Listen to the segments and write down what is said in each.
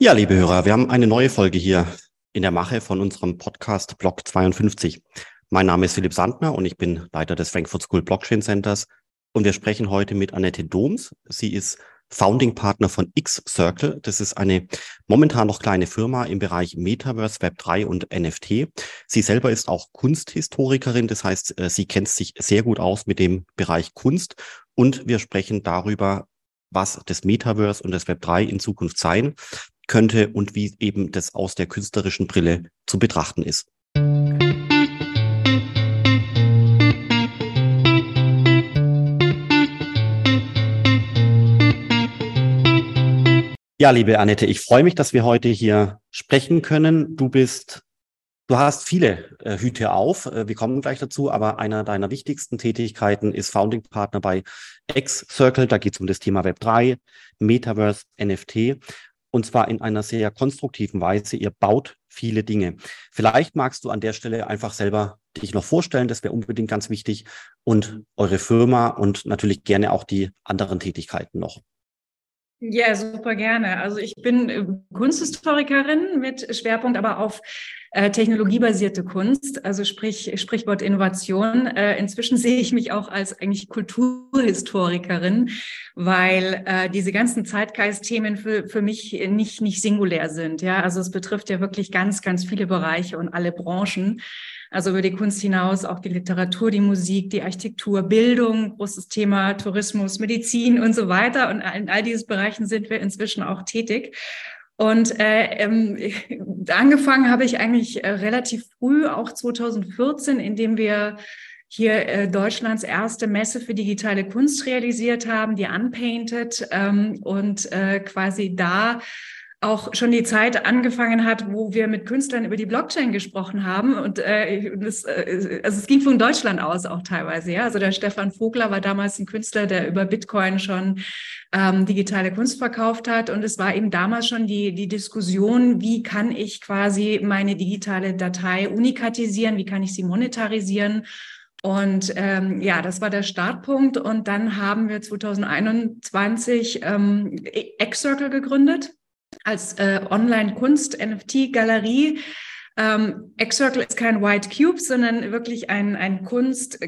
Ja, liebe Hörer, wir haben eine neue Folge hier in der Mache von unserem Podcast Block 52. Mein Name ist Philipp Sandner und ich bin Leiter des Frankfurt School Blockchain Centers und wir sprechen heute mit Annette Doms. Sie ist Founding Partner von X-Circle. Das ist eine momentan noch kleine Firma im Bereich Metaverse, Web3 und NFT. Sie selber ist auch Kunsthistorikerin, das heißt, äh, sie kennt sich sehr gut aus mit dem Bereich Kunst und wir sprechen darüber, was das Metaverse und das Web3 in Zukunft sein könnte und wie eben das aus der künstlerischen Brille zu betrachten ist. Ja, liebe Annette, ich freue mich, dass wir heute hier sprechen können. Du bist, du hast viele äh, Hüte auf. Äh, wir kommen gleich dazu, aber einer deiner wichtigsten Tätigkeiten ist Founding Partner bei X-Circle. Da geht es um das Thema Web3, Metaverse, NFT und zwar in einer sehr konstruktiven Weise. Ihr baut viele Dinge. Vielleicht magst du an der Stelle einfach selber dich noch vorstellen, das wäre unbedingt ganz wichtig und eure Firma und natürlich gerne auch die anderen Tätigkeiten noch. Ja, super gerne. Also ich bin äh, Kunsthistorikerin mit Schwerpunkt aber auf äh, technologiebasierte Kunst, also sprich Sprichwort Innovation. Äh, inzwischen sehe ich mich auch als eigentlich Kulturhistorikerin, weil äh, diese ganzen Zeitgeistthemen für, für mich nicht, nicht singulär sind. Ja, also es betrifft ja wirklich ganz, ganz viele Bereiche und alle Branchen. Also über die Kunst hinaus auch die Literatur, die Musik, die Architektur, Bildung, großes Thema Tourismus, Medizin und so weiter. Und in all diesen Bereichen sind wir inzwischen auch tätig. Und äh, ähm, angefangen habe ich eigentlich äh, relativ früh, auch 2014, indem wir hier äh, Deutschlands erste Messe für digitale Kunst realisiert haben, die Unpainted, ähm, und äh, quasi da auch schon die Zeit angefangen hat, wo wir mit Künstlern über die Blockchain gesprochen haben. Und äh, das, äh, also es ging von Deutschland aus auch teilweise. Ja, also der Stefan Vogler war damals ein Künstler, der über Bitcoin schon ähm, digitale Kunst verkauft hat. Und es war eben damals schon die die Diskussion, wie kann ich quasi meine digitale Datei unikatisieren, wie kann ich sie monetarisieren. Und ähm, ja, das war der Startpunkt. Und dann haben wir 2021 ähm, X-Circle gegründet als äh, Online-Kunst-NFT-Galerie ähm, X-Circle ist kein White Cube, sondern wirklich ein, ein Kunst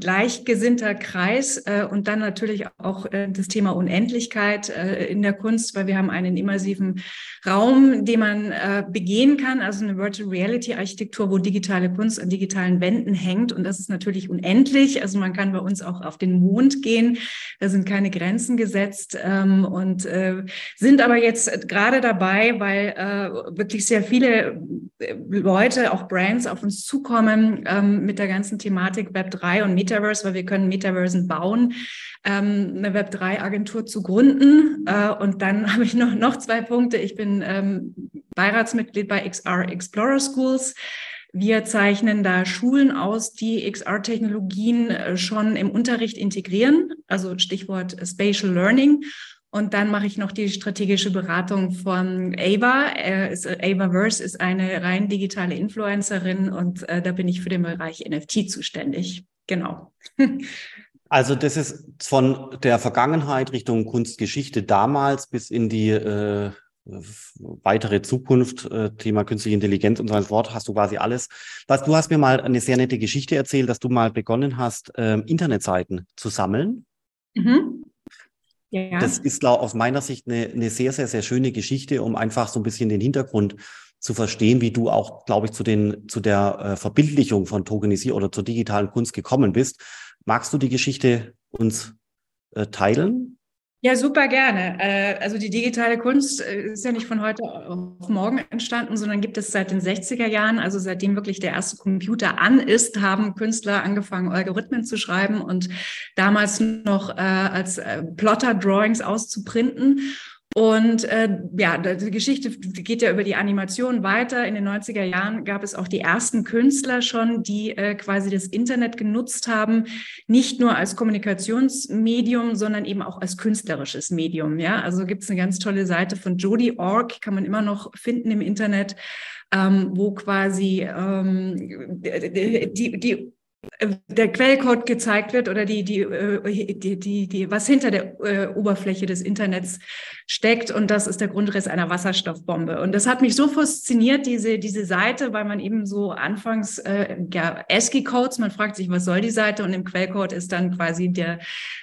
gleichgesinnter Kreis äh, und dann natürlich auch äh, das Thema Unendlichkeit äh, in der Kunst, weil wir haben einen immersiven Raum, den man äh, begehen kann, also eine Virtual Reality Architektur, wo digitale Kunst an digitalen Wänden hängt und das ist natürlich unendlich. Also man kann bei uns auch auf den Mond gehen, da sind keine Grenzen gesetzt ähm, und äh, sind aber jetzt gerade dabei, weil äh, wirklich sehr viele äh, Leute, auch Brands auf uns zukommen ähm, mit der ganzen Thematik Web3 und Metaverse, weil wir können Metaversen bauen, ähm, eine Web3-Agentur zu gründen. Äh, und dann habe ich noch, noch zwei Punkte. Ich bin ähm, Beiratsmitglied bei XR Explorer Schools. Wir zeichnen da Schulen aus, die XR-Technologien äh, schon im Unterricht integrieren, also Stichwort Spatial Learning. Und dann mache ich noch die strategische Beratung von Ava. Avaverse ist eine rein digitale Influencerin und äh, da bin ich für den Bereich NFT zuständig. Genau. Also das ist von der Vergangenheit Richtung Kunstgeschichte damals bis in die äh, weitere Zukunft, äh, Thema künstliche Intelligenz und so fort, hast du quasi alles. Was, du hast mir mal eine sehr nette Geschichte erzählt, dass du mal begonnen hast, äh, Internetseiten zu sammeln. Mhm. Ja. Das ist glaub, aus meiner Sicht eine, eine sehr, sehr, sehr schöne Geschichte, um einfach so ein bisschen den Hintergrund zu verstehen, wie du auch, glaube ich, zu den zu der äh, Verbildlichung von Tokenisierung oder zur digitalen Kunst gekommen bist. Magst du die Geschichte uns äh, teilen? Ja, super gerne. Äh, also die digitale Kunst äh, ist ja nicht von heute auf morgen entstanden, sondern gibt es seit den 60er Jahren. Also seitdem wirklich der erste Computer an ist, haben Künstler angefangen, Algorithmen zu schreiben und damals noch äh, als Plotter-Drawings auszuprinten. Und äh, ja, die Geschichte geht ja über die Animation weiter. In den 90er Jahren gab es auch die ersten Künstler schon, die äh, quasi das Internet genutzt haben, nicht nur als Kommunikationsmedium, sondern eben auch als künstlerisches Medium. Ja, also gibt es eine ganz tolle Seite von Jody Org, kann man immer noch finden im Internet, ähm, wo quasi ähm, die, die der Quellcode gezeigt wird oder die, die, äh, die, die, die, was hinter der äh, Oberfläche des Internets steckt. Und das ist der Grundriss einer Wasserstoffbombe. Und das hat mich so fasziniert, diese, diese Seite, weil man eben so anfangs, äh, ja, ASCII-Codes, man fragt sich, was soll die Seite? Und im Quellcode ist dann quasi der,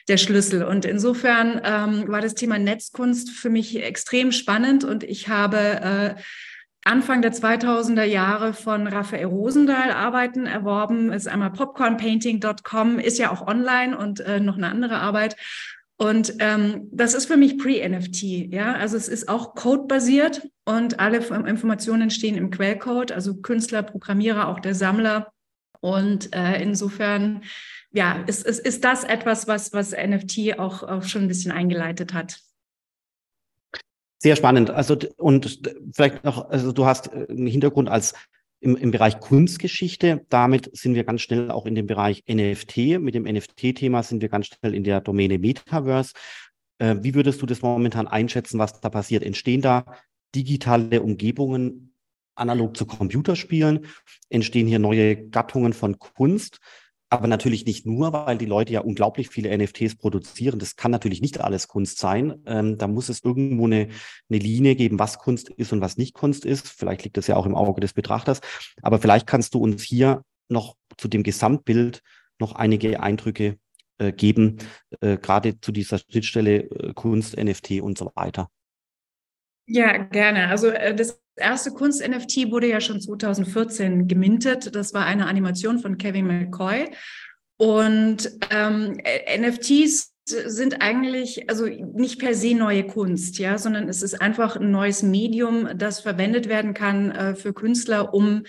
der Schlüssel. Und insofern ähm, war das Thema Netzkunst für mich extrem spannend und ich habe äh, Anfang der 2000er Jahre von Raphael Rosendahl Arbeiten erworben. Ist einmal popcornpainting.com, ist ja auch online und äh, noch eine andere Arbeit. Und ähm, das ist für mich Pre-NFT, ja. Also es ist auch Code-basiert und alle Informationen stehen im Quellcode, also Künstler, Programmierer, auch der Sammler. Und äh, insofern, ja, ist, ist, ist das etwas, was, was NFT auch, auch schon ein bisschen eingeleitet hat. Sehr spannend. Also und vielleicht noch, also du hast äh, einen Hintergrund als im, im Bereich Kunstgeschichte. Damit sind wir ganz schnell auch in dem Bereich NFT. Mit dem NFT-Thema sind wir ganz schnell in der Domäne Metaverse. Äh, wie würdest du das momentan einschätzen, was da passiert? Entstehen da digitale Umgebungen analog zu Computerspielen? Entstehen hier neue Gattungen von Kunst? Aber natürlich nicht nur, weil die Leute ja unglaublich viele NFTs produzieren. Das kann natürlich nicht alles Kunst sein. Ähm, da muss es irgendwo eine, eine Linie geben, was Kunst ist und was nicht Kunst ist. Vielleicht liegt das ja auch im Auge des Betrachters. Aber vielleicht kannst du uns hier noch zu dem Gesamtbild noch einige Eindrücke äh, geben, äh, gerade zu dieser Schnittstelle äh, Kunst, NFT und so weiter. Ja, gerne. Also äh, das erste Kunst-NFT wurde ja schon 2014 gemintet. Das war eine Animation von Kevin McCoy. Und ähm, NFTs sind eigentlich also nicht per se neue Kunst, ja, sondern es ist einfach ein neues Medium, das verwendet werden kann äh, für Künstler, um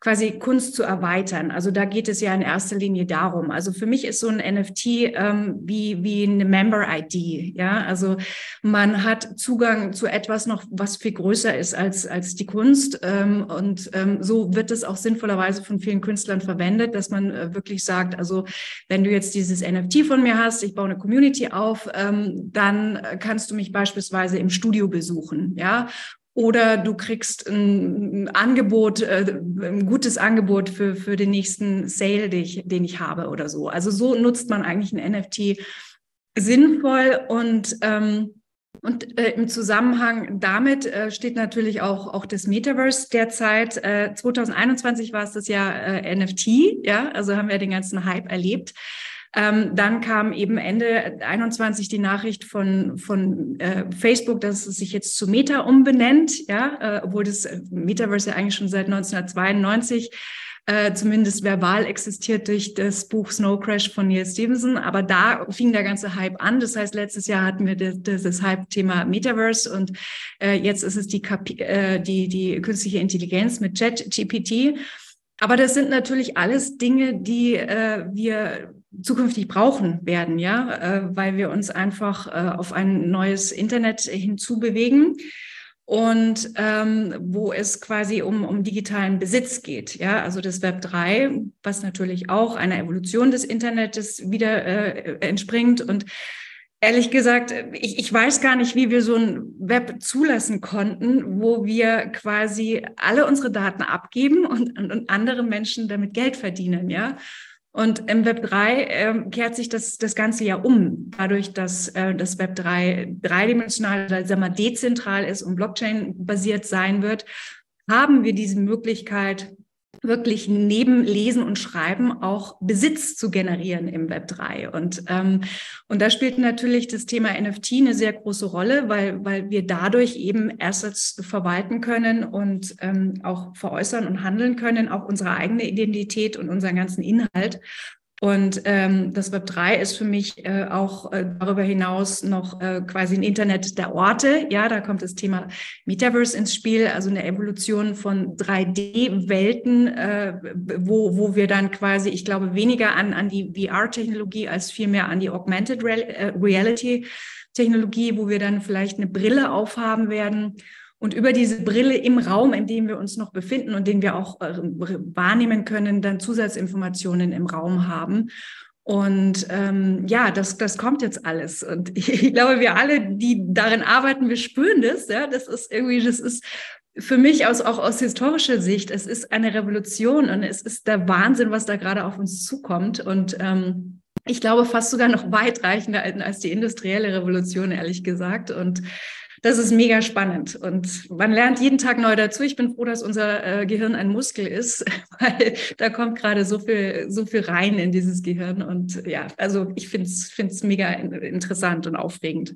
quasi Kunst zu erweitern. Also da geht es ja in erster Linie darum. Also für mich ist so ein NFT ähm, wie, wie eine Member-ID. Ja, also man hat Zugang zu etwas noch, was viel größer ist als, als die Kunst. Ähm, und ähm, so wird es auch sinnvollerweise von vielen Künstlern verwendet, dass man äh, wirklich sagt, also wenn du jetzt dieses NFT von mir hast, ich baue eine Community auf, ähm, dann kannst du mich beispielsweise im Studio besuchen. Ja, oder du kriegst ein, Angebot, äh, ein gutes Angebot für, für den nächsten Sale, den ich, habe oder so. Also so nutzt man eigentlich ein NFT sinnvoll und ähm, und äh, im Zusammenhang damit äh, steht natürlich auch, auch das Metaverse derzeit. Äh, 2021 war es das Jahr äh, NFT, ja, also haben wir den ganzen Hype erlebt. Ähm, dann kam eben Ende 21 die Nachricht von, von äh, Facebook, dass es sich jetzt zu Meta umbenennt, ja, äh, obwohl das äh, Metaverse ja eigentlich schon seit 1992 äh, zumindest verbal existiert durch das Buch Snow Crash von Neil Stevenson. Aber da fing der ganze Hype an. Das heißt, letztes Jahr hatten wir das, das Hype-Thema Metaverse und äh, jetzt ist es die, äh, die, die künstliche Intelligenz mit ChatGPT. Aber das sind natürlich alles Dinge, die äh, wir zukünftig brauchen werden, ja, äh, weil wir uns einfach äh, auf ein neues Internet hinzubewegen und ähm, wo es quasi um, um digitalen Besitz geht. Ja, also das Web 3, was natürlich auch einer Evolution des Internets wieder äh, entspringt und Ehrlich gesagt, ich, ich weiß gar nicht, wie wir so ein Web zulassen konnten, wo wir quasi alle unsere Daten abgeben und, und, und andere Menschen damit Geld verdienen, ja. Und im Web 3 äh, kehrt sich das, das Ganze ja um, dadurch, dass äh, das Web 3 dreidimensional, sagen wir, dezentral ist und Blockchain-basiert sein wird, haben wir diese Möglichkeit, wirklich neben Lesen und Schreiben auch Besitz zu generieren im Web 3. Und, ähm, und da spielt natürlich das Thema NFT eine sehr große Rolle, weil, weil wir dadurch eben Assets verwalten können und ähm, auch veräußern und handeln können, auch unsere eigene Identität und unseren ganzen Inhalt. Und ähm, das Web 3 ist für mich äh, auch äh, darüber hinaus noch äh, quasi ein Internet der Orte. Ja, da kommt das Thema Metaverse ins Spiel, also eine Evolution von 3D-Welten, äh, wo, wo wir dann quasi, ich glaube, weniger an, an die VR-Technologie als vielmehr an die Augmented äh, Reality-Technologie, wo wir dann vielleicht eine Brille aufhaben werden und über diese Brille im Raum, in dem wir uns noch befinden und den wir auch äh, wahrnehmen können, dann Zusatzinformationen im Raum haben. Und ähm, ja, das, das kommt jetzt alles. Und ich, ich glaube, wir alle, die darin arbeiten, wir spüren das. Ja, das ist irgendwie, das ist für mich aus, auch aus historischer Sicht, es ist eine Revolution und es ist der Wahnsinn, was da gerade auf uns zukommt. Und ähm, ich glaube fast sogar noch weitreichender als die industrielle Revolution, ehrlich gesagt. Und das ist mega spannend und man lernt jeden Tag neu dazu. Ich bin froh, dass unser äh, Gehirn ein Muskel ist, weil da kommt gerade so viel, so viel rein in dieses Gehirn. Und ja, also ich finde es mega interessant und aufregend.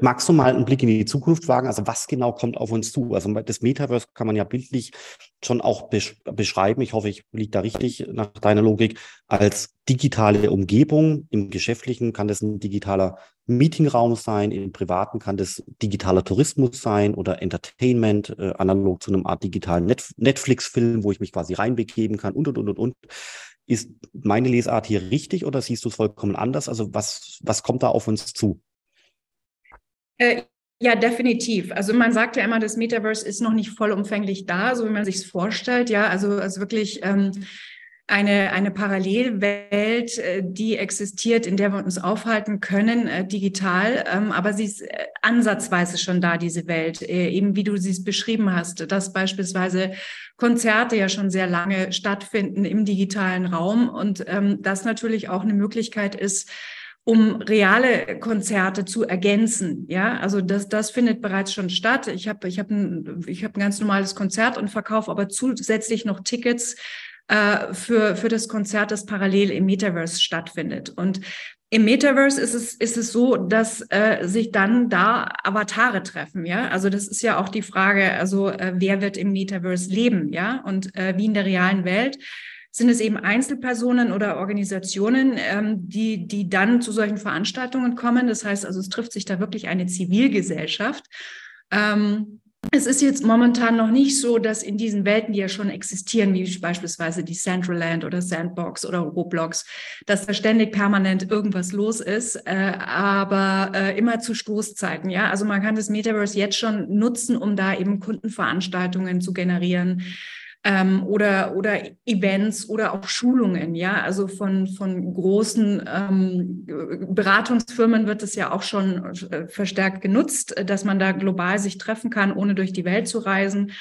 Magst du mal einen Blick in die Zukunft wagen? Also was genau kommt auf uns zu? Also das Metaverse kann man ja bildlich schon auch beschreiben. Ich hoffe, ich liege da richtig nach deiner Logik als digitale Umgebung. Im Geschäftlichen kann das ein digitaler Meetingraum sein, im Privaten kann das digitaler Tourismus sein oder Entertainment, äh, analog zu einem Art digitalen Net Netflix-Film, wo ich mich quasi reinbegeben kann und, und, und, und, und. Ist meine Lesart hier richtig oder siehst du es vollkommen anders? Also was, was kommt da auf uns zu? Äh, ja, definitiv. Also man sagt ja immer, das Metaverse ist noch nicht vollumfänglich da, so wie man sich es vorstellt. Ja, also, also wirklich ähm, eine, eine Parallelwelt, äh, die existiert, in der wir uns aufhalten können, äh, digital. Ähm, aber sie ist äh, ansatzweise schon da, diese Welt, eben wie du sie es beschrieben hast, dass beispielsweise Konzerte ja schon sehr lange stattfinden im digitalen Raum und ähm, das natürlich auch eine Möglichkeit ist, um reale Konzerte zu ergänzen. Ja, also das, das findet bereits schon statt. Ich habe ich hab ein, ich hab ein ganz normales Konzert und verkaufe aber zusätzlich noch Tickets äh, für, für das Konzert, das parallel im Metaverse stattfindet. Und im Metaverse ist es, ist es so, dass äh, sich dann da Avatare treffen, ja. Also das ist ja auch die Frage, also äh, wer wird im Metaverse leben, ja, und äh, wie in der realen Welt sind es eben Einzelpersonen oder Organisationen, ähm, die, die dann zu solchen Veranstaltungen kommen. Das heißt also, es trifft sich da wirklich eine Zivilgesellschaft. Ähm, es ist jetzt momentan noch nicht so, dass in diesen Welten, die ja schon existieren, wie beispielsweise die Centraland oder Sandbox oder Roblox, dass da ständig permanent irgendwas los ist, äh, aber äh, immer zu Stoßzeiten. Ja, also man kann das Metaverse jetzt schon nutzen, um da eben Kundenveranstaltungen zu generieren ähm, oder, oder Events oder auch Schulungen. Ja, also von, von großen ähm, Beratungsfirmen wird es ja auch schon äh, verstärkt genutzt, dass man da global sich treffen kann, ohne durch die Welt zu reisen.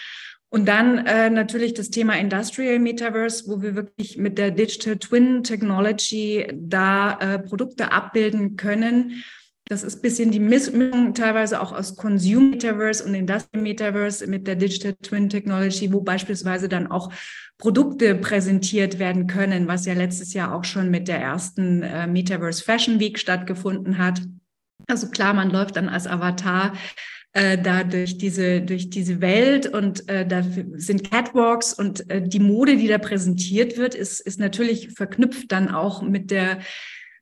Und dann äh, natürlich das Thema Industrial Metaverse, wo wir wirklich mit der Digital Twin Technology da äh, Produkte abbilden können das ist ein bisschen die Mischung teilweise auch aus Consumer Metaverse und Industrial Metaverse mit der Digital Twin Technology, wo beispielsweise dann auch Produkte präsentiert werden können, was ja letztes Jahr auch schon mit der ersten äh, Metaverse Fashion Week stattgefunden hat. Also klar, man läuft dann als Avatar äh, da durch diese, durch diese Welt und äh, da sind Catwalks und äh, die Mode, die da präsentiert wird, ist, ist natürlich verknüpft dann auch mit der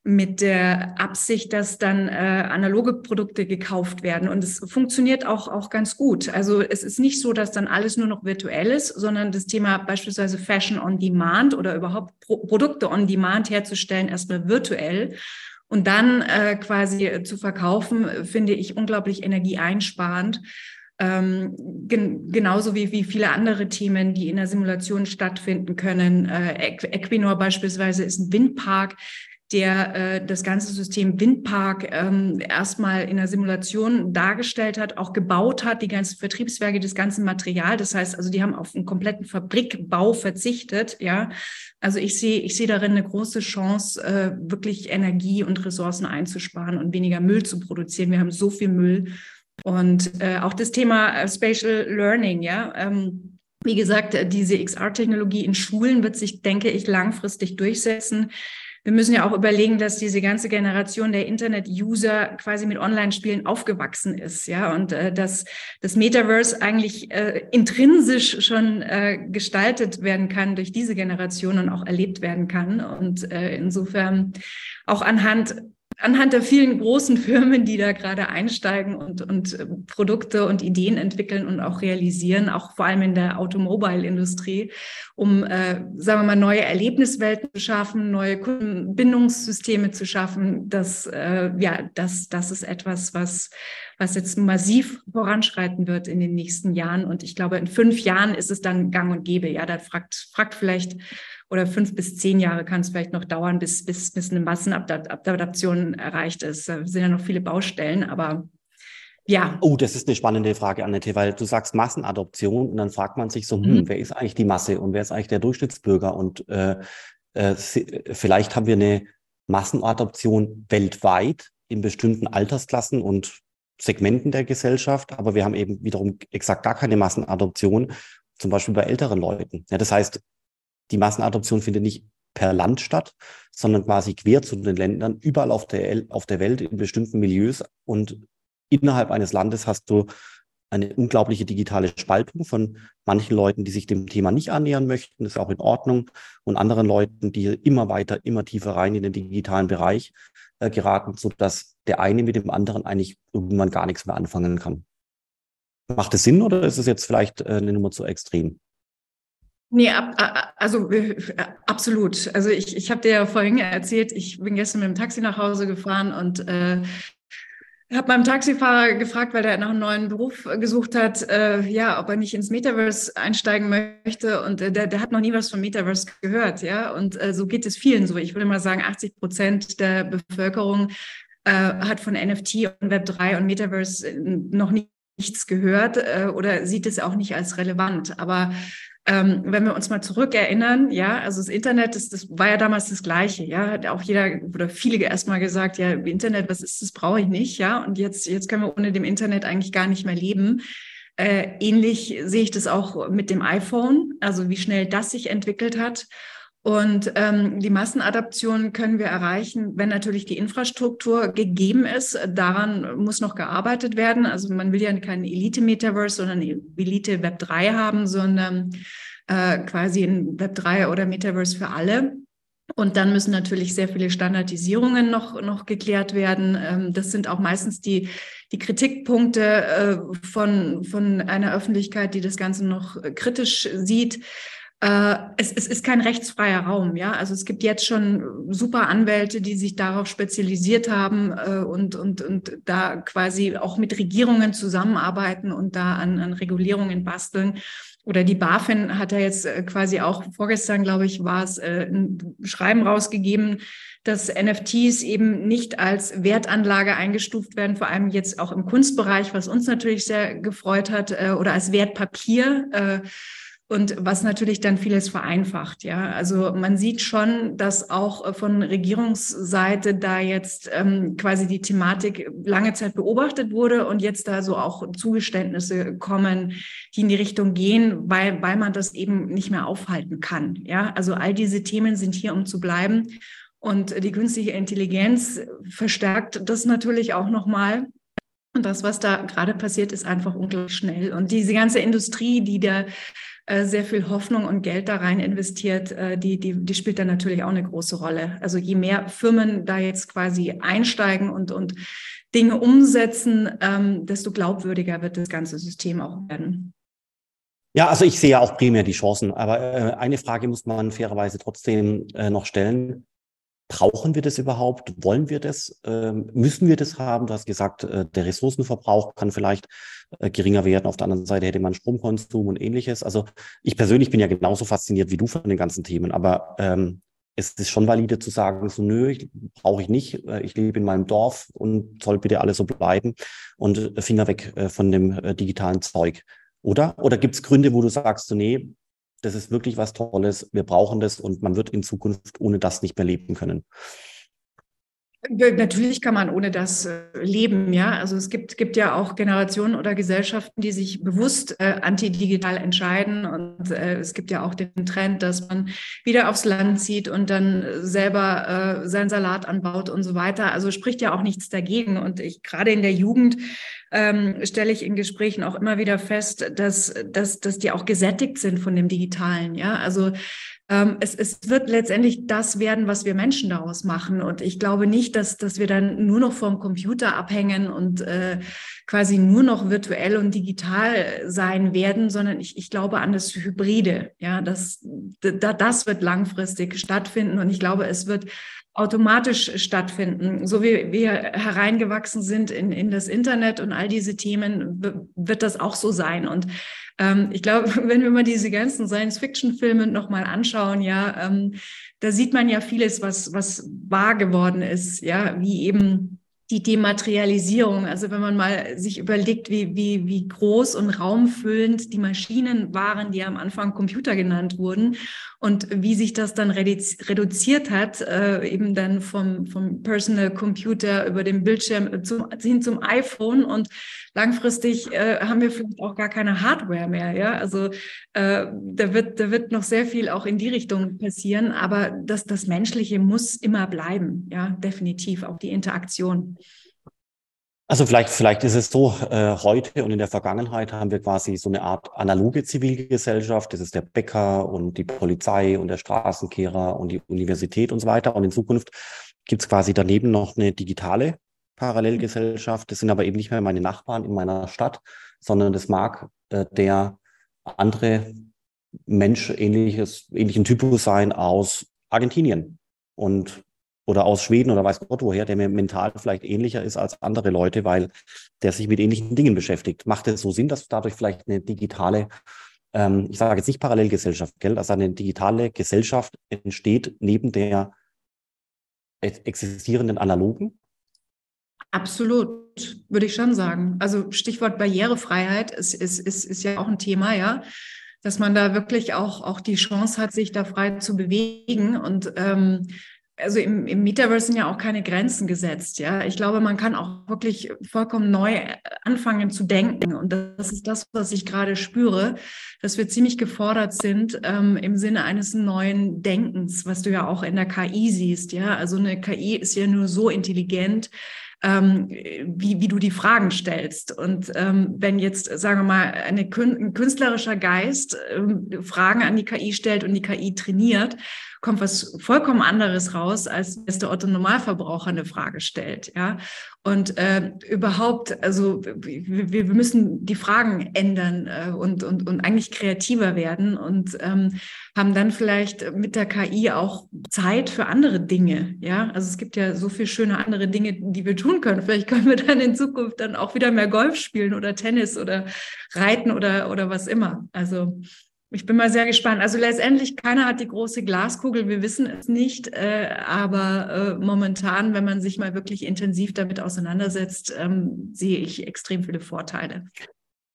mit der Absicht, dass dann äh, analoge Produkte gekauft werden. Und es funktioniert auch, auch ganz gut. Also es ist nicht so, dass dann alles nur noch virtuell ist, sondern das Thema beispielsweise Fashion on Demand oder überhaupt Pro Produkte on Demand herzustellen, erstmal virtuell. Und dann äh, quasi zu verkaufen, finde ich unglaublich energieeinsparend. Ähm, gen genauso wie, wie viele andere Themen, die in der Simulation stattfinden können. Äh, Equinor beispielsweise ist ein Windpark, der äh, das ganze System Windpark ähm, erstmal in der Simulation dargestellt hat, auch gebaut hat, die ganzen Vertriebswerke, das ganze Material. Das heißt, also die haben auf einen kompletten Fabrikbau verzichtet. Ja, also ich sehe, ich sehe darin eine große Chance, äh, wirklich Energie und Ressourcen einzusparen und weniger Müll zu produzieren. Wir haben so viel Müll und äh, auch das Thema äh, Spatial Learning. Ja. Ähm, wie gesagt, diese XR-Technologie in Schulen wird sich, denke ich, langfristig durchsetzen wir müssen ja auch überlegen, dass diese ganze Generation der Internet-User quasi mit Online-Spielen aufgewachsen ist, ja, und äh, dass das Metaverse eigentlich äh, intrinsisch schon äh, gestaltet werden kann durch diese Generation und auch erlebt werden kann. Und äh, insofern auch anhand anhand der vielen großen Firmen, die da gerade einsteigen und, und äh, Produkte und Ideen entwickeln und auch realisieren, auch vor allem in der Automobile-Industrie, um, äh, sagen wir mal, neue Erlebniswelten zu schaffen, neue Kundenbindungssysteme zu schaffen. Das, äh, ja, das, das ist etwas, was, was jetzt massiv voranschreiten wird in den nächsten Jahren. Und ich glaube, in fünf Jahren ist es dann gang und gäbe. Ja, da fragt, fragt vielleicht oder fünf bis zehn Jahre kann es vielleicht noch dauern, bis, bis, bis eine Massenadaption erreicht ist. Da sind ja noch viele Baustellen, aber Ja. Oh, das ist eine spannende Frage, Annette, weil du sagst Massenadoption und dann fragt man sich so, hm, mhm. wer ist eigentlich die Masse und wer ist eigentlich der Durchschnittsbürger? Und äh, äh, vielleicht haben wir eine Massenadoption weltweit in bestimmten Altersklassen und Segmenten der Gesellschaft, aber wir haben eben wiederum exakt gar keine Massenadoption, zum Beispiel bei älteren Leuten. Ja, das heißt, die Massenadoption findet nicht per Land statt, sondern quasi quer zu den Ländern, überall auf der, auf der Welt, in bestimmten Milieus. Und innerhalb eines Landes hast du eine unglaubliche digitale Spaltung von manchen Leuten, die sich dem Thema nicht annähern möchten, das ist auch in Ordnung, und anderen Leuten, die immer weiter, immer tiefer rein in den digitalen Bereich äh, geraten, sodass der eine mit dem anderen eigentlich irgendwann gar nichts mehr anfangen kann. Macht es Sinn oder ist es jetzt vielleicht äh, eine Nummer zu extrem? Nee, ab, also äh, absolut. Also ich, ich habe dir ja vorhin erzählt, ich bin gestern mit dem Taxi nach Hause gefahren und äh, habe meinem Taxifahrer gefragt, weil der nach einem neuen Beruf gesucht hat, äh, ja, ob er nicht ins Metaverse einsteigen möchte. Und äh, der, der hat noch nie was vom Metaverse gehört, ja. Und äh, so geht es vielen so. Ich würde mal sagen, 80 Prozent der Bevölkerung äh, hat von NFT und Web 3 und Metaverse noch nichts gehört äh, oder sieht es auch nicht als relevant. Aber ähm, wenn wir uns mal zurückerinnern, ja, also das Internet, das, das war ja damals das Gleiche, ja, hat auch jeder oder viele erstmal gesagt, ja, Internet, was ist das, brauche ich nicht, ja, und jetzt, jetzt können wir ohne dem Internet eigentlich gar nicht mehr leben. Äh, ähnlich sehe ich das auch mit dem iPhone, also wie schnell das sich entwickelt hat. Und ähm, die Massenadaption können wir erreichen, wenn natürlich die Infrastruktur gegeben ist. Daran muss noch gearbeitet werden. Also man will ja kein Elite-Metaverse, sondern Elite Web 3 haben, sondern äh, quasi ein Web 3 oder Metaverse für alle. Und dann müssen natürlich sehr viele Standardisierungen noch, noch geklärt werden. Ähm, das sind auch meistens die, die Kritikpunkte äh, von, von einer Öffentlichkeit, die das Ganze noch kritisch sieht. Äh, es, es ist kein rechtsfreier Raum, ja. Also es gibt jetzt schon super Anwälte, die sich darauf spezialisiert haben äh, und, und, und da quasi auch mit Regierungen zusammenarbeiten und da an, an Regulierungen basteln. Oder die BaFin hat ja jetzt äh, quasi auch vorgestern, glaube ich, war es ein Schreiben rausgegeben, dass NFTs eben nicht als Wertanlage eingestuft werden, vor allem jetzt auch im Kunstbereich, was uns natürlich sehr gefreut hat, oder als Wertpapier. Und was natürlich dann vieles vereinfacht, ja. Also man sieht schon, dass auch äh, von Regierungsseite da jetzt ähm, quasi die Thematik lange Zeit beobachtet wurde und jetzt da so auch Zugeständnisse kommen, die in die Richtung gehen, weil, weil man das eben nicht mehr aufhalten kann. Ja, also all diese Themen sind hier, um zu bleiben. Und die künstliche Intelligenz verstärkt das natürlich auch nochmal. Und das, was da gerade passiert, ist einfach unglaublich schnell. Und diese ganze Industrie, die da äh, sehr viel Hoffnung und Geld da rein investiert, äh, die, die, die spielt da natürlich auch eine große Rolle. Also je mehr Firmen da jetzt quasi einsteigen und, und Dinge umsetzen, ähm, desto glaubwürdiger wird das ganze System auch werden. Ja, also ich sehe ja auch primär die Chancen, aber äh, eine Frage muss man fairerweise trotzdem äh, noch stellen. Brauchen wir das überhaupt? Wollen wir das? Ähm, müssen wir das haben? Du hast gesagt, äh, der Ressourcenverbrauch kann vielleicht äh, geringer werden. Auf der anderen Seite hätte man Stromkonsum und ähnliches. Also ich persönlich bin ja genauso fasziniert wie du von den ganzen Themen, aber ähm, es ist schon valide zu sagen, so nö, brauche ich nicht. Äh, ich lebe in meinem Dorf und soll bitte alles so bleiben und Finger weg von dem digitalen Zeug. Oder? Oder gibt es Gründe, wo du sagst, so nee, das ist wirklich was Tolles, wir brauchen das und man wird in Zukunft ohne das nicht mehr leben können. Natürlich kann man ohne das äh, leben, ja. Also es gibt, gibt ja auch Generationen oder Gesellschaften, die sich bewusst äh, antidigital entscheiden. Und äh, es gibt ja auch den Trend, dass man wieder aufs Land zieht und dann selber äh, seinen Salat anbaut und so weiter. Also spricht ja auch nichts dagegen. Und ich gerade in der Jugend ähm, stelle ich in Gesprächen auch immer wieder fest, dass, dass, dass die auch gesättigt sind von dem Digitalen, ja. Also es, es wird letztendlich das werden, was wir Menschen daraus machen. Und ich glaube nicht, dass, dass wir dann nur noch vom Computer abhängen und äh, quasi nur noch virtuell und digital sein werden, sondern ich, ich glaube an das Hybride. Ja, das, das wird langfristig stattfinden. Und ich glaube, es wird automatisch stattfinden. So wie wir hereingewachsen sind in, in das Internet und all diese Themen, wird das auch so sein. Und ähm, ich glaube, wenn wir mal diese ganzen Science-Fiction-Filme nochmal anschauen, ja, ähm, da sieht man ja vieles, was, was wahr geworden ist, ja, wie eben die Dematerialisierung. Also wenn man mal sich überlegt, wie, wie, wie groß und raumfüllend die Maschinen waren, die am Anfang Computer genannt wurden und wie sich das dann reduziert hat, äh, eben dann vom, vom Personal Computer über den Bildschirm zum, hin zum iPhone und langfristig äh, haben wir vielleicht auch gar keine Hardware mehr. Ja, also äh, da wird, da wird noch sehr viel auch in die Richtung passieren, aber das, das Menschliche muss immer bleiben. Ja, definitiv auch die Interaktion. Also vielleicht, vielleicht ist es so, äh, heute und in der Vergangenheit haben wir quasi so eine Art analoge Zivilgesellschaft. Das ist der Bäcker und die Polizei und der Straßenkehrer und die Universität und so weiter. Und in Zukunft gibt es quasi daneben noch eine digitale Parallelgesellschaft. Das sind aber eben nicht mehr meine Nachbarn in meiner Stadt, sondern das mag äh, der andere Mensch ähnliches, ähnlichen Typus sein aus Argentinien. Und oder aus Schweden oder weiß Gott woher, der mir mental vielleicht ähnlicher ist als andere Leute, weil der sich mit ähnlichen Dingen beschäftigt. Macht es so Sinn, dass dadurch vielleicht eine digitale, ähm, ich sage jetzt nicht Parallelgesellschaft, gell, also eine digitale Gesellschaft entsteht neben der existierenden analogen? Absolut, würde ich schon sagen. Also Stichwort Barrierefreiheit ist, ist, ist, ist ja auch ein Thema, ja dass man da wirklich auch, auch die Chance hat, sich da frei zu bewegen. Und ähm, also im, im Metaverse sind ja auch keine Grenzen gesetzt. Ja, ich glaube, man kann auch wirklich vollkommen neu anfangen zu denken. Und das ist das, was ich gerade spüre, dass wir ziemlich gefordert sind ähm, im Sinne eines neuen Denkens, was du ja auch in der KI siehst. Ja, also eine KI ist ja nur so intelligent, ähm, wie, wie du die Fragen stellst. Und ähm, wenn jetzt, sagen wir mal, eine, ein künstlerischer Geist ähm, Fragen an die KI stellt und die KI trainiert, kommt was vollkommen anderes raus, als dass der Otto Normalverbraucher eine Frage stellt. Ja, und äh, überhaupt, also wir, wir müssen die Fragen ändern äh, und, und, und eigentlich kreativer werden und ähm, haben dann vielleicht mit der KI auch Zeit für andere Dinge. Ja, also es gibt ja so viele schöne andere Dinge, die wir tun können. Vielleicht können wir dann in Zukunft dann auch wieder mehr Golf spielen oder Tennis oder reiten oder, oder was immer. Also ich bin mal sehr gespannt. Also letztendlich, keiner hat die große Glaskugel, wir wissen es nicht, äh, aber äh, momentan, wenn man sich mal wirklich intensiv damit auseinandersetzt, ähm, sehe ich extrem viele Vorteile.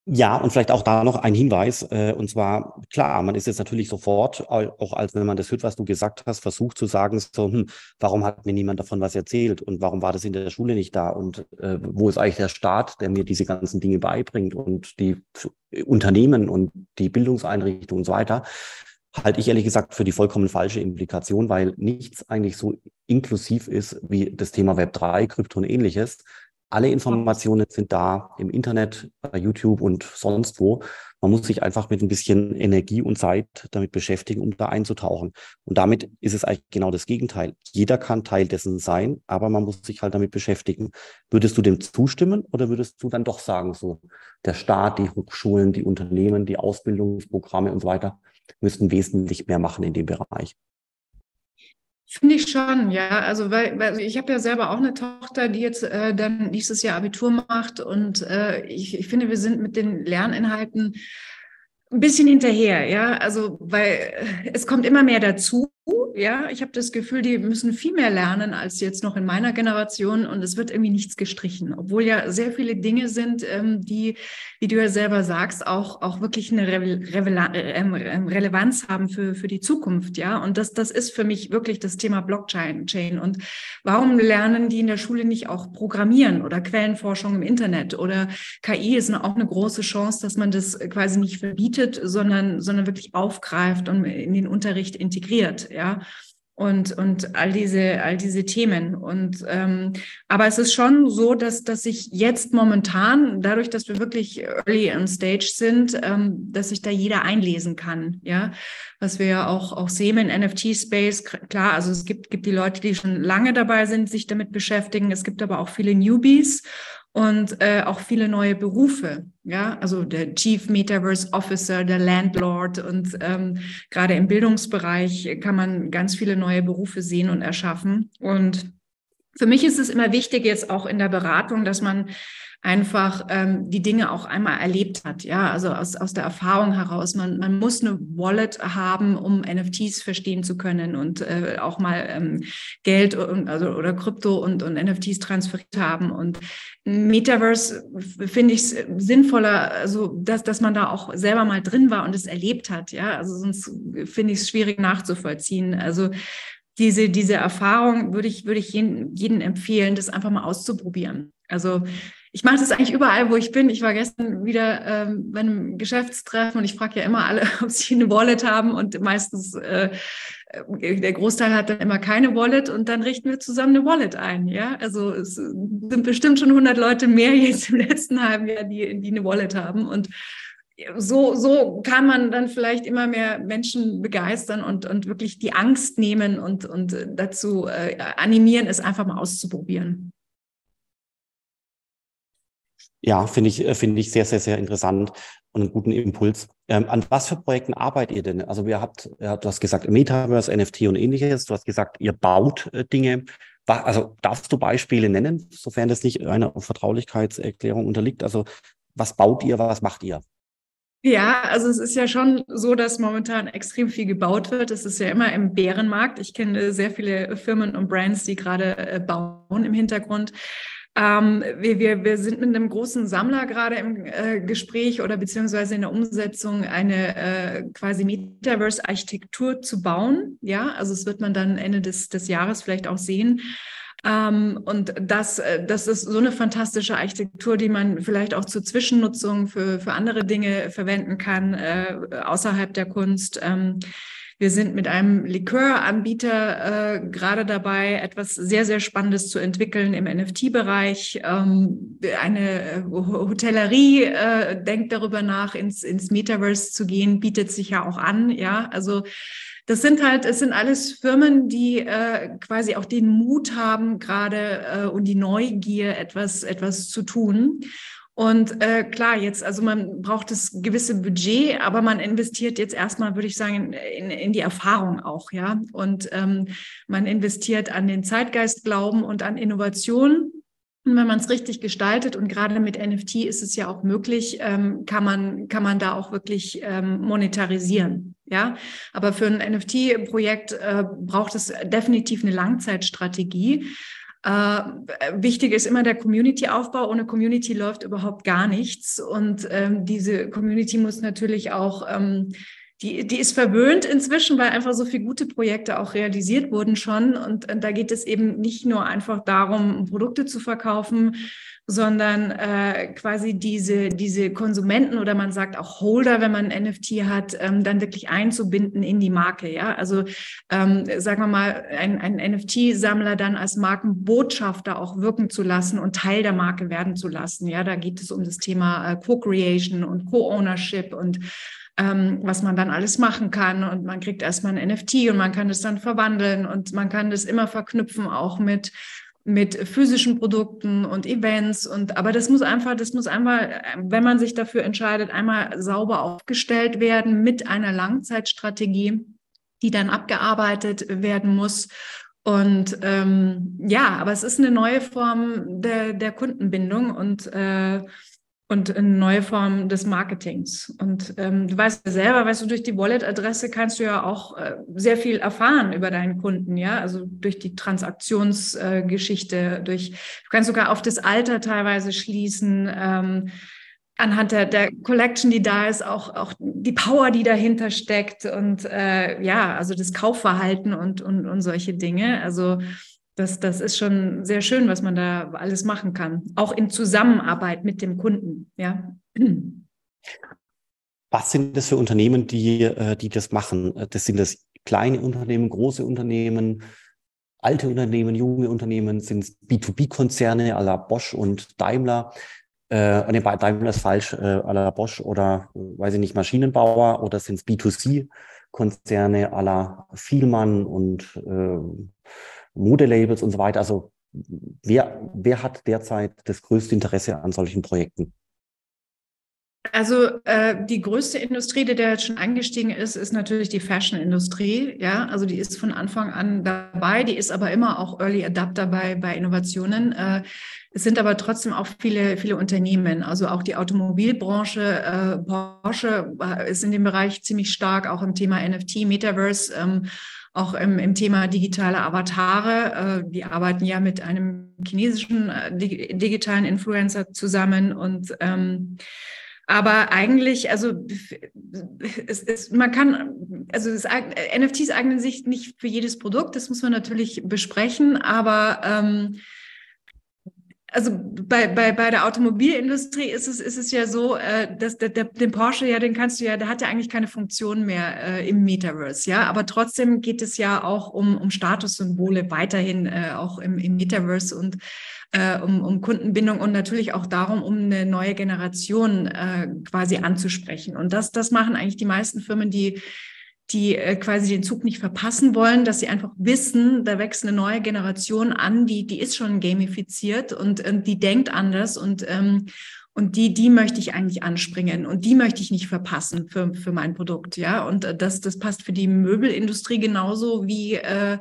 Ja, und vielleicht auch da noch ein Hinweis, äh, und zwar, klar, man ist jetzt natürlich sofort, auch als wenn man das hört, was du gesagt hast, versucht zu sagen, so, hm, warum hat mir niemand davon was erzählt und warum war das in der Schule nicht da und äh, wo ist eigentlich der Staat, der mir diese ganzen Dinge beibringt und die Unternehmen und die Bildungseinrichtungen und so weiter, halte ich ehrlich gesagt für die vollkommen falsche Implikation, weil nichts eigentlich so inklusiv ist wie das Thema Web 3, Krypto und ähnliches. Alle Informationen sind da im Internet, bei YouTube und sonst wo. Man muss sich einfach mit ein bisschen Energie und Zeit damit beschäftigen, um da einzutauchen. Und damit ist es eigentlich genau das Gegenteil. Jeder kann Teil dessen sein, aber man muss sich halt damit beschäftigen. Würdest du dem zustimmen oder würdest du dann doch sagen, so der Staat, die Hochschulen, die Unternehmen, die Ausbildungsprogramme und so weiter müssten wesentlich mehr machen in dem Bereich? Finde ich schon, ja. Also weil, weil ich habe ja selber auch eine Tochter, die jetzt äh, dann nächstes Jahr Abitur macht und äh, ich, ich finde, wir sind mit den Lerninhalten ein bisschen hinterher, ja. Also weil es kommt immer mehr dazu ja, ich habe das Gefühl, die müssen viel mehr lernen als jetzt noch in meiner Generation und es wird irgendwie nichts gestrichen, obwohl ja sehr viele Dinge sind, ähm, die, wie du ja selber sagst, auch, auch wirklich eine ähm, ähm, Relevanz haben für, für die Zukunft, ja. Und das, das ist für mich wirklich das Thema Blockchain. Chain. Und warum lernen die in der Schule nicht auch Programmieren oder Quellenforschung im Internet oder KI ist auch eine große Chance, dass man das quasi nicht verbietet, sondern, sondern wirklich aufgreift und in den Unterricht integriert ja. Und, und all diese, all diese Themen. Und ähm, aber es ist schon so, dass, dass sich jetzt momentan, dadurch, dass wir wirklich early on stage sind, ähm, dass sich da jeder einlesen kann. Ja, was wir ja auch, auch sehen im NFT-Space, klar, also es gibt, gibt die Leute, die schon lange dabei sind, sich damit beschäftigen. Es gibt aber auch viele Newbies und äh, auch viele neue Berufe. Ja, also der Chief Metaverse Officer, der Landlord und ähm, gerade im Bildungsbereich kann man ganz viele neue Berufe sehen und erschaffen. Und für mich ist es immer wichtig, jetzt auch in der Beratung, dass man einfach ähm, die Dinge auch einmal erlebt hat. Ja, also aus, aus der Erfahrung heraus. Man, man muss eine Wallet haben, um NFTs verstehen zu können und äh, auch mal ähm, Geld und, also, oder Krypto und, und NFTs transferiert haben. Und Metaverse finde ich sinnvoller, also dass, dass man da auch selber mal drin war und es erlebt hat. Ja, also sonst finde ich es schwierig nachzuvollziehen. Also diese, diese Erfahrung würde ich, würde ich jeden, jeden empfehlen, das einfach mal auszuprobieren. Also ich mache das eigentlich überall, wo ich bin. Ich war gestern wieder ähm, bei einem Geschäftstreffen und ich frage ja immer alle, ob sie eine Wallet haben und meistens äh, der Großteil hat dann immer keine Wallet und dann richten wir zusammen eine Wallet ein. Ja, also es sind bestimmt schon 100 Leute mehr jetzt im letzten halben Jahr, die, die eine Wallet haben und so, so kann man dann vielleicht immer mehr Menschen begeistern und, und wirklich die Angst nehmen und, und dazu äh, animieren, es einfach mal auszuprobieren. Ja, finde ich, äh, finde ich sehr, sehr, sehr interessant und einen guten Impuls. Ähm, an was für Projekten arbeitet ihr denn? Also, ihr habt, ja, du hast gesagt, Metaverse, NFT und ähnliches. Du hast gesagt, ihr baut äh, Dinge. Also, darfst du Beispiele nennen, sofern das nicht einer Vertraulichkeitserklärung unterliegt? Also, was baut ihr, was macht ihr? Ja, also es ist ja schon so, dass momentan extrem viel gebaut wird. Es ist ja immer im Bärenmarkt. Ich kenne sehr viele Firmen und Brands, die gerade äh, bauen im Hintergrund. Ähm, wir, wir, wir sind mit einem großen Sammler gerade im äh, Gespräch oder beziehungsweise in der Umsetzung eine äh, quasi Metaverse-Architektur zu bauen. Ja, also es wird man dann Ende des, des Jahres vielleicht auch sehen. Ähm, und das, äh, das ist so eine fantastische Architektur, die man vielleicht auch zur Zwischennutzung für, für andere Dinge verwenden kann, äh, außerhalb der Kunst. Ähm, wir sind mit einem Likeuranbieter äh, gerade dabei, etwas sehr, sehr Spannendes zu entwickeln im NFT-Bereich. Ähm, eine äh, Hotellerie äh, denkt darüber nach, ins, ins Metaverse zu gehen, bietet sich ja auch an. Ja, also das sind halt, es sind alles Firmen, die äh, quasi auch den Mut haben, gerade äh, und die Neugier, etwas, etwas zu tun. Und äh, klar, jetzt, also man braucht das gewisse Budget, aber man investiert jetzt erstmal, würde ich sagen, in, in die Erfahrung auch, ja. Und ähm, man investiert an den Zeitgeistglauben und an Innovation. Und wenn man es richtig gestaltet und gerade mit NFT ist es ja auch möglich, ähm, kann man kann man da auch wirklich ähm, monetarisieren. Ja, aber für ein NFT-Projekt äh, braucht es definitiv eine Langzeitstrategie. Äh, wichtig ist immer der Community-Aufbau. Ohne Community läuft überhaupt gar nichts. Und ähm, diese Community muss natürlich auch ähm, die, die ist verwöhnt inzwischen, weil einfach so viele gute Projekte auch realisiert wurden schon. Und, und da geht es eben nicht nur einfach darum, Produkte zu verkaufen, sondern äh, quasi diese, diese Konsumenten oder man sagt auch Holder, wenn man ein NFT hat, ähm, dann wirklich einzubinden in die Marke. Ja, also ähm, sagen wir mal, ein, ein NFT-Sammler dann als Markenbotschafter auch wirken zu lassen und Teil der Marke werden zu lassen. Ja, da geht es um das Thema äh, Co-Creation und Co-Ownership und ähm, was man dann alles machen kann. Und man kriegt erstmal ein NFT und man kann es dann verwandeln und man kann das immer verknüpfen auch mit mit physischen Produkten und Events und aber das muss einfach, das muss einmal, wenn man sich dafür entscheidet, einmal sauber aufgestellt werden mit einer Langzeitstrategie, die dann abgearbeitet werden muss. Und ähm, ja, aber es ist eine neue Form der, der Kundenbindung und äh, und eine neue Form des Marketings. Und ähm, du weißt ja selber, weißt du, durch die Wallet-Adresse kannst du ja auch äh, sehr viel erfahren über deinen Kunden, ja, also durch die Transaktionsgeschichte, äh, durch, du kannst sogar auf das Alter teilweise schließen, ähm, anhand der, der Collection, die da ist, auch, auch die Power, die dahinter steckt und äh, ja, also das Kaufverhalten und, und, und solche Dinge. Also das, das ist schon sehr schön, was man da alles machen kann, auch in Zusammenarbeit mit dem Kunden. Ja. Was sind das für Unternehmen, die, äh, die das machen? Das sind das kleine Unternehmen, große Unternehmen, alte Unternehmen, junge Unternehmen, sind es B2B-Konzerne à la Bosch und Daimler? Äh, nee, Daimler ist falsch, äh, à la Bosch oder, weiß ich nicht, Maschinenbauer oder sind es B2C-Konzerne à la Vielmann und äh, Modelabels und so weiter. Also wer, wer hat derzeit das größte Interesse an solchen Projekten? Also äh, die größte Industrie, die da jetzt schon eingestiegen ist, ist natürlich die Fashion-Industrie. Ja, also die ist von Anfang an dabei, die ist aber immer auch Early Adapter bei, bei Innovationen. Äh, es sind aber trotzdem auch viele, viele Unternehmen, also auch die Automobilbranche, äh, Porsche äh, ist in dem Bereich ziemlich stark, auch im Thema NFT, Metaverse. Ähm, auch im, im Thema digitale Avatare. Äh, die arbeiten ja mit einem chinesischen äh, digitalen Influencer zusammen und ähm, aber eigentlich, also es, es, man kann, also es, NFTs eignen sich nicht für jedes Produkt, das muss man natürlich besprechen, aber ähm, also bei, bei, bei der Automobilindustrie ist es, ist es ja so, äh, dass der, der, den Porsche ja, den kannst du ja, der hat ja eigentlich keine Funktion mehr äh, im Metaverse, ja. Aber trotzdem geht es ja auch um, um Statussymbole weiterhin äh, auch im, im Metaverse und äh, um, um Kundenbindung und natürlich auch darum, um eine neue Generation äh, quasi anzusprechen. Und das, das machen eigentlich die meisten Firmen, die die äh, quasi den Zug nicht verpassen wollen, dass sie einfach wissen, da wächst eine neue Generation an, die, die ist schon gamifiziert und, äh, die denkt anders und, ähm, und die, die möchte ich eigentlich anspringen und die möchte ich nicht verpassen für, für mein Produkt, ja. Und äh, das, das passt für die Möbelindustrie genauso wie, äh,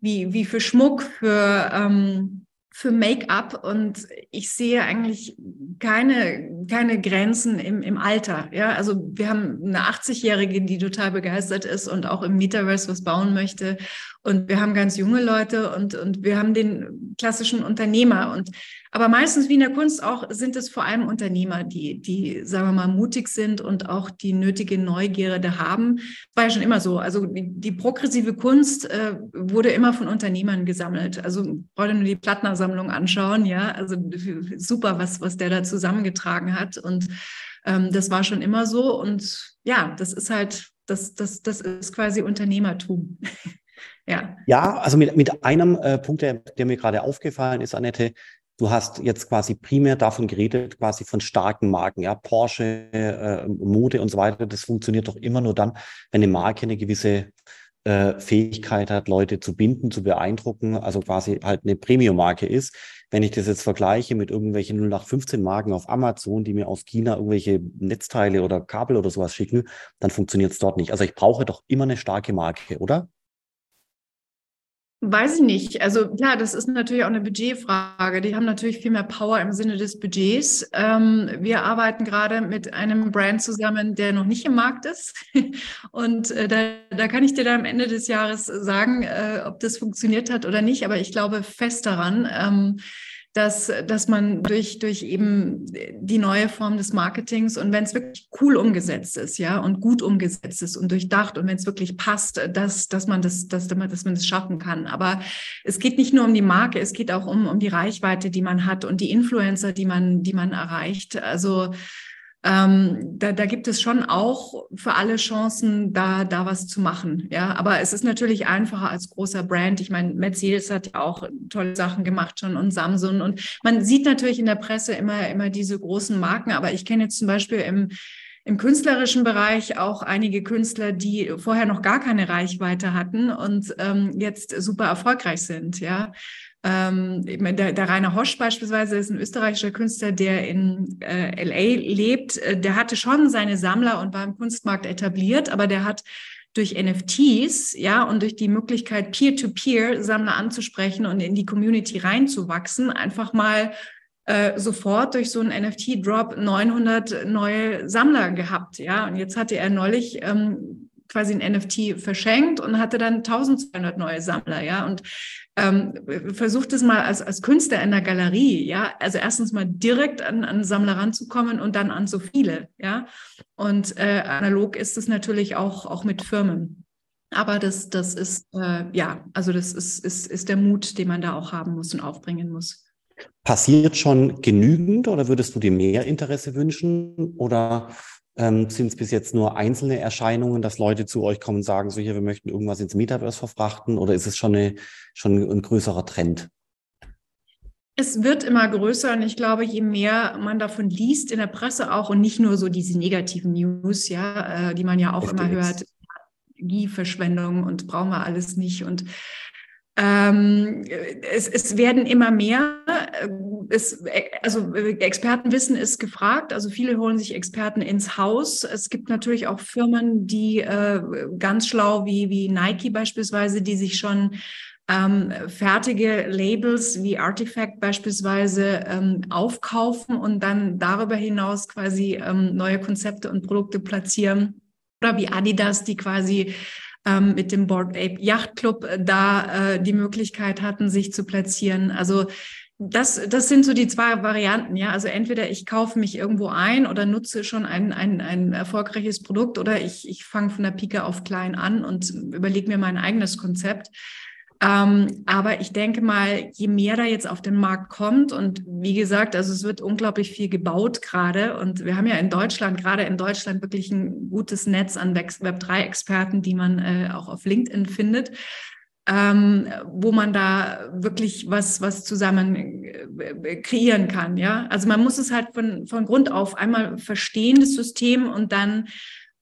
wie, wie für Schmuck, für, ähm, für Make-up und ich sehe eigentlich keine, keine Grenzen im, im Alter. Ja, also wir haben eine 80-Jährige, die total begeistert ist und auch im Metaverse was bauen möchte. Und wir haben ganz junge Leute und, und wir haben den klassischen Unternehmer. Und aber meistens wie in der Kunst auch sind es vor allem Unternehmer, die, die, sagen wir mal, mutig sind und auch die nötige Neugierde haben. War ja schon immer so. Also die, progressive Kunst äh, wurde immer von Unternehmern gesammelt. Also wollte nur die Plattner-Sammlung anschauen, ja. Also super, was, was der da zusammengetragen hat. Und ähm, das war schon immer so. Und ja, das ist halt, das, das, das ist quasi Unternehmertum. ja. Ja, also mit, mit einem äh, Punkt, der, der mir gerade aufgefallen ist, Annette, Du hast jetzt quasi primär davon geredet, quasi von starken Marken, ja, Porsche, äh, Mode und so weiter. Das funktioniert doch immer nur dann, wenn eine Marke eine gewisse äh, Fähigkeit hat, Leute zu binden, zu beeindrucken, also quasi halt eine Premium-Marke ist. Wenn ich das jetzt vergleiche mit irgendwelchen 0815 Marken auf Amazon, die mir aus China irgendwelche Netzteile oder Kabel oder sowas schicken, dann funktioniert es dort nicht. Also ich brauche doch immer eine starke Marke, oder? Weiß ich nicht. Also klar, das ist natürlich auch eine Budgetfrage. Die haben natürlich viel mehr Power im Sinne des Budgets. Ähm, wir arbeiten gerade mit einem Brand zusammen, der noch nicht im Markt ist. Und äh, da, da, kann ich dir dann am Ende des Jahres sagen, äh, ob das funktioniert hat oder nicht. Aber ich glaube fest daran. Ähm, dass, dass man durch, durch eben die neue Form des Marketings und wenn es wirklich cool umgesetzt ist, ja, und gut umgesetzt ist und durchdacht und wenn es wirklich passt, dass, dass man das, dass, dass man das schaffen kann. Aber es geht nicht nur um die Marke, es geht auch um, um die Reichweite, die man hat und die Influencer, die man, die man erreicht. Also ähm, da, da gibt es schon auch für alle Chancen, da, da was zu machen. Ja, aber es ist natürlich einfacher als großer Brand. Ich meine, Mercedes hat ja auch tolle Sachen gemacht schon und Samsung. Und man sieht natürlich in der Presse immer, immer diese großen Marken. Aber ich kenne jetzt zum Beispiel im, im künstlerischen Bereich auch einige Künstler, die vorher noch gar keine Reichweite hatten und ähm, jetzt super erfolgreich sind. Ja, ähm, der, der Rainer Hosch beispielsweise ist ein österreichischer Künstler, der in äh, LA lebt. Äh, der hatte schon seine Sammler und war im Kunstmarkt etabliert, aber der hat durch NFTs, ja, und durch die Möglichkeit, Peer-to-Peer-Sammler anzusprechen und in die Community reinzuwachsen, einfach mal äh, sofort durch so einen NFT-Drop 900 neue Sammler gehabt, ja. Und jetzt hatte er neulich ähm, quasi ein NFT verschenkt und hatte dann 1200 neue Sammler, ja. Und ähm, versucht es mal als, als Künstler in der Galerie, ja. Also erstens mal direkt an, an Sammler ranzukommen und dann an so viele, ja. Und äh, analog ist es natürlich auch, auch mit Firmen. Aber das, das ist, äh, ja, also das ist, ist, ist der Mut, den man da auch haben muss und aufbringen muss. Passiert schon genügend oder würdest du dir mehr Interesse wünschen? Oder ähm, sind es bis jetzt nur einzelne Erscheinungen, dass Leute zu euch kommen und sagen, so hier, wir möchten irgendwas ins Metaverse verfrachten? Oder ist es schon, eine, schon ein größerer Trend? Es wird immer größer und ich glaube, je mehr man davon liest in der Presse auch und nicht nur so diese negativen News, ja, äh, die man ja auch immer hört, Energieverschwendung und brauchen wir alles nicht. Und Ähm, es, es, werden immer mehr. Äh, es, also Expertenwissen ist gefragt. Also viele holen sich Experten ins Haus. Es gibt natürlich auch Firmen, die äh, ganz schlau wie, wie Nike beispielsweise, die sich schon ähm, fertige Labels wie Artifact beispielsweise ähm, aufkaufen und dann darüber hinaus quasi ähm, neue Konzepte und Produkte platzieren. Oder wie Adidas, die quasi ähm, mit dem Board Ape Yacht Club äh, da äh, die Möglichkeit hatten, sich zu platzieren. Also das, das sind so die zwei Varianten, ja. Also entweder ich kaufe mich irgendwo ein oder nutze schon ein, ein, ein erfolgreiches Produkt oder ich, ich fange von der Pike auf klein an und überlege mir mein eigenes Konzept. Ähm, aber ich denke mal, je mehr da jetzt auf den Markt kommt und wie gesagt, also es wird unglaublich viel gebaut gerade und wir haben ja in Deutschland, gerade in Deutschland wirklich ein gutes Netz an Web3-Experten, die man äh, auch auf LinkedIn findet. Ähm, wo man da wirklich was, was zusammen äh, kreieren kann. Ja, also man muss es halt von, von Grund auf einmal verstehen, das System, und dann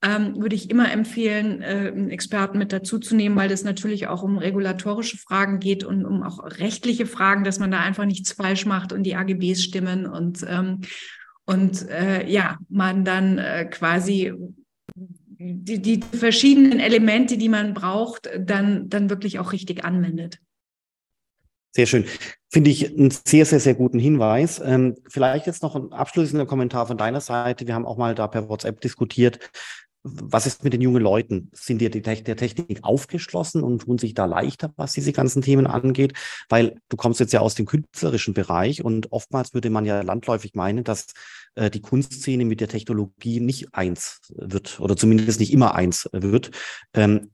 ähm, würde ich immer empfehlen, äh, einen Experten mit dazuzunehmen, weil es natürlich auch um regulatorische Fragen geht und um auch rechtliche Fragen, dass man da einfach nichts falsch macht und die AGBs stimmen und, ähm, und äh, ja, man dann äh, quasi die, die verschiedenen Elemente, die man braucht, dann, dann wirklich auch richtig anwendet. Sehr schön. Finde ich einen sehr, sehr, sehr guten Hinweis. Ähm, vielleicht jetzt noch ein abschließender Kommentar von deiner Seite. Wir haben auch mal da per WhatsApp diskutiert, was ist mit den jungen Leuten? Sind die der Technik aufgeschlossen und tun sich da leichter, was diese ganzen Themen angeht? Weil du kommst jetzt ja aus dem künstlerischen Bereich und oftmals würde man ja landläufig meinen, dass äh, die Kunstszene mit der Technologie nicht eins wird oder zumindest nicht immer eins wird. Ähm,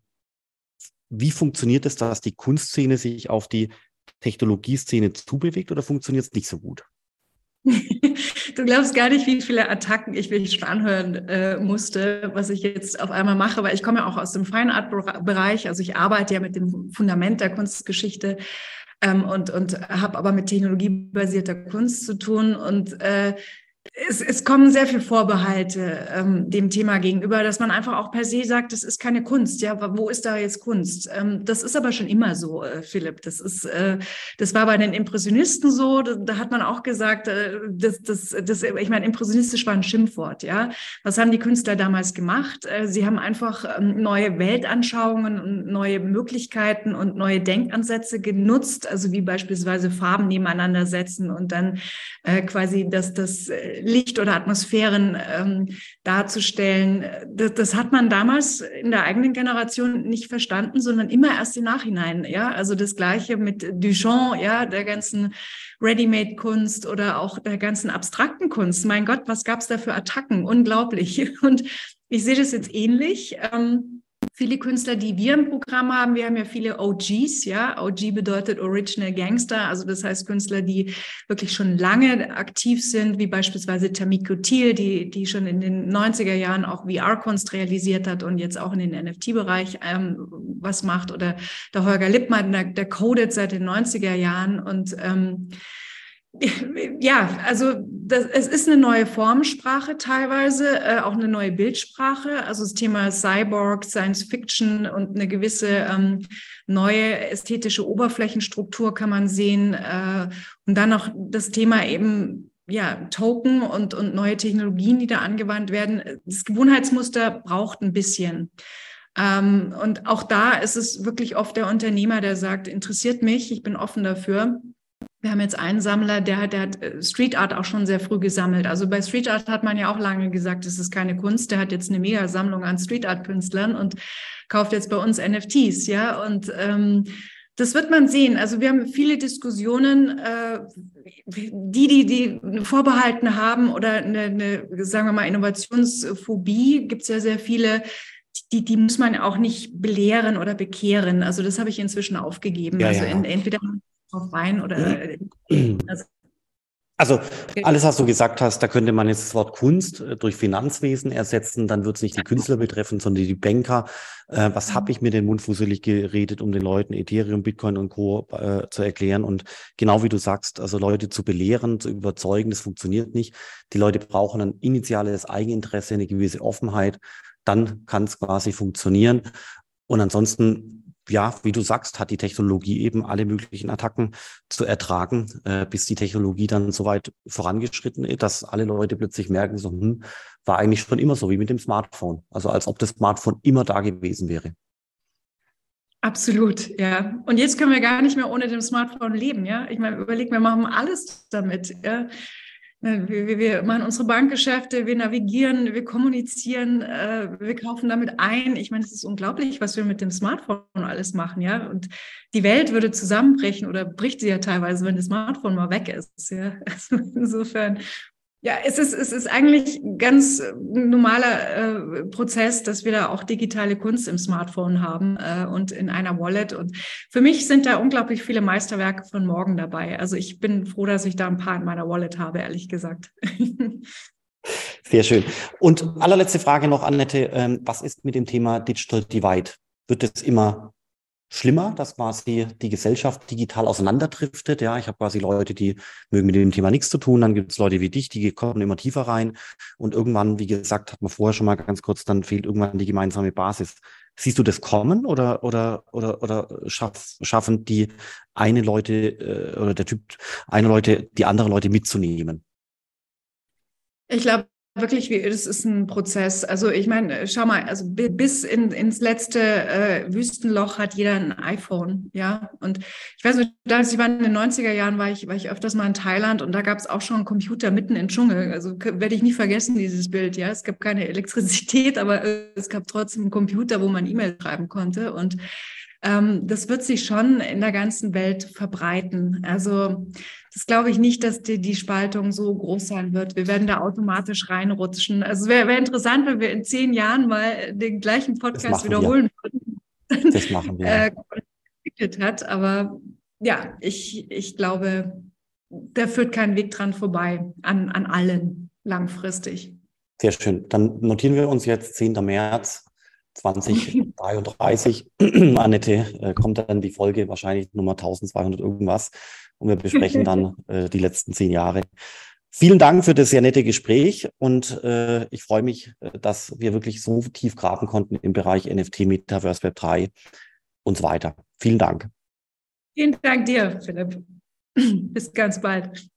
wie funktioniert es, dass die Kunstszene sich auf die Technologieszene zubewegt oder funktioniert es nicht so gut? Du glaubst gar nicht, wie viele Attacken ich mich schon anhören äh, musste, was ich jetzt auf einmal mache, weil ich komme ja auch aus dem Fine Art Bereich. Also ich arbeite ja mit dem Fundament der Kunstgeschichte ähm, und, und habe aber mit technologiebasierter Kunst zu tun. Und äh, es, es kommen sehr viele Vorbehalte ähm, dem Thema gegenüber, dass man einfach auch per se sagt, das ist keine Kunst. Ja, wo ist da jetzt Kunst? Ähm, das ist aber schon immer so, äh, Philipp. Das ist, äh, das war bei den Impressionisten so. Da, da hat man auch gesagt, äh, das, das, das, ich meine, impressionistisch war ein Schimpfwort. Ja, was haben die Künstler damals gemacht? Äh, sie haben einfach ähm, neue Weltanschauungen und neue Möglichkeiten und neue Denkansätze genutzt, also wie beispielsweise Farben nebeneinander setzen und dann äh, quasi das, das äh, Licht oder Atmosphären ähm, darzustellen. Das, das, hat man damals in der eigenen Generation nicht verstanden, sondern immer erst im Nachhinein. Ja, also das Gleiche mit Duchamp, ja, der ganzen Ready-made-Kunst oder auch der ganzen abstrakten Kunst. Mein Gott, was gab es da für Attacken? Unglaublich. Und ich sehe das jetzt ähnlich. Ähm, viele Künstler, die wir im Programm haben, wir haben ja viele OGs, ja. OG bedeutet Original Gangster, also das heißt Künstler, die wirklich schon lange aktiv sind, wie beispielsweise Tamiko Thiel, die, die schon in den 90er Jahren auch VR-Kunst realisiert hat und jetzt auch in den NFT-Bereich ähm, was macht. Oder der Holger Lippmann, der, der codet seit den 90er Jahren und ähm, ja, also das, es ist eine neue Formensprache teilweise, äh, auch eine neue Bildsprache. Also das Thema Cyborg, Science Fiction und eine gewisse ähm, neue ästhetische Oberflächenstruktur kann man sehen. Äh, und dann noch das Thema eben ja, Token und, und neue Technologien, die da angewandt werden. Das Gewohnheitsmuster braucht ein bisschen. Ähm, und auch da ist es wirklich oft der Unternehmer, der sagt, interessiert mich, ich bin offen dafür. Wir haben jetzt einen Sammler, der hat, der hat äh, Street Art auch schon sehr früh gesammelt. Also bei Street Art hat man ja auch lange gesagt, es ist keine Kunst. Der hat jetzt eine Mega-Sammlung an Street Art Künstlern und kauft jetzt bei uns NFTs, ja. Und ähm, das wird man sehen. Also wir haben viele Diskussionen, äh, die, die, die Vorbehalten haben oder eine, eine sagen wir mal, Innovationsphobie, gibt es ja sehr viele, die, die muss man auch nicht belehren oder bekehren. Also das habe ich inzwischen aufgegeben. Ja, also ja. In, entweder drauf rein oder also, also alles, was du gesagt hast, da könnte man jetzt das Wort Kunst äh, durch Finanzwesen ersetzen, dann wird es nicht die Künstler betreffen, sondern die Banker. Äh, was mhm. habe ich mir den Mund fusselig geredet, um den Leuten Ethereum, Bitcoin und Co. Äh, zu erklären? Und genau wie du sagst, also Leute zu belehren, zu überzeugen, das funktioniert nicht. Die Leute brauchen ein initiales Eigeninteresse, eine gewisse Offenheit. Dann kann es quasi funktionieren. Und ansonsten ja, wie du sagst, hat die Technologie eben alle möglichen Attacken zu ertragen, äh, bis die Technologie dann so weit vorangeschritten ist, dass alle Leute plötzlich merken, so, hm, war eigentlich schon immer so wie mit dem Smartphone. Also als ob das Smartphone immer da gewesen wäre. Absolut, ja. Und jetzt können wir gar nicht mehr ohne dem Smartphone leben, ja. Ich meine, überleg, wir machen alles damit, ja. Wir, wir, machen unsere Bankgeschäfte, wir navigieren, wir kommunizieren, äh, wir kaufen damit ein. Ich meine, es ist unglaublich, was wir mit dem Smartphone alles machen, ja. Und die Welt würde zusammenbrechen oder bricht sie ja teilweise, wenn das Smartphone mal weg ist, ja. Also insofern ja, es ist, es ist eigentlich ganz äh, normaler äh, Prozess, dass wir da auch digitale Kunst im Smartphone haben äh, und in einer Wallet. Und für mich sind da unglaublich viele Meisterwerke von morgen dabei. Also ich bin froh, dass ich da ein paar in meiner Wallet habe, ehrlich gesagt. Sehr schön. Und allerletzte Frage noch, Annette. Ähm, was ist mit dem Thema Digital Divide? Wird es immer schlimmer, dass quasi die Gesellschaft digital auseinanderdriftet. Ja, ich habe quasi Leute, die mögen mit dem Thema nichts zu tun. Dann gibt es Leute wie dich, die kommen immer tiefer rein. Und irgendwann, wie gesagt, hat man vorher schon mal ganz kurz, dann fehlt irgendwann die gemeinsame Basis. Siehst du das kommen oder oder oder oder schaff, schaffen die eine Leute äh, oder der Typ eine Leute die andere Leute mitzunehmen? Ich glaube, wirklich, wie, das ist ein Prozess. Also ich meine, schau mal, also bis in, ins letzte äh, Wüstenloch hat jeder ein iPhone, ja. Und ich weiß nicht, als ich war in den 90er Jahren, war ich, war ich öfters mal in Thailand und da gab es auch schon einen Computer mitten im Dschungel. Also werde ich nie vergessen, dieses Bild, ja. Es gab keine Elektrizität, aber es gab trotzdem einen Computer, wo man E-Mail schreiben konnte. Und ähm, das wird sich schon in der ganzen Welt verbreiten. Also das glaube ich nicht, dass die, die Spaltung so groß sein wird. Wir werden da automatisch reinrutschen. Also es wäre wär interessant, wenn wir in zehn Jahren mal den gleichen Podcast wiederholen würden. Das machen wir. äh, hat. Aber ja, ich, ich glaube, da führt kein Weg dran vorbei an, an allen langfristig. Sehr schön. Dann notieren wir uns jetzt 10. März 2033. Annette, äh, kommt dann die Folge wahrscheinlich Nummer 1200 irgendwas und wir besprechen dann äh, die letzten zehn Jahre. Vielen Dank für das sehr nette Gespräch und äh, ich freue mich, äh, dass wir wirklich so tief graben konnten im Bereich NFT, Metaverse Web 3 und so weiter. Vielen Dank. Vielen Dank dir, Philipp. Bis ganz bald.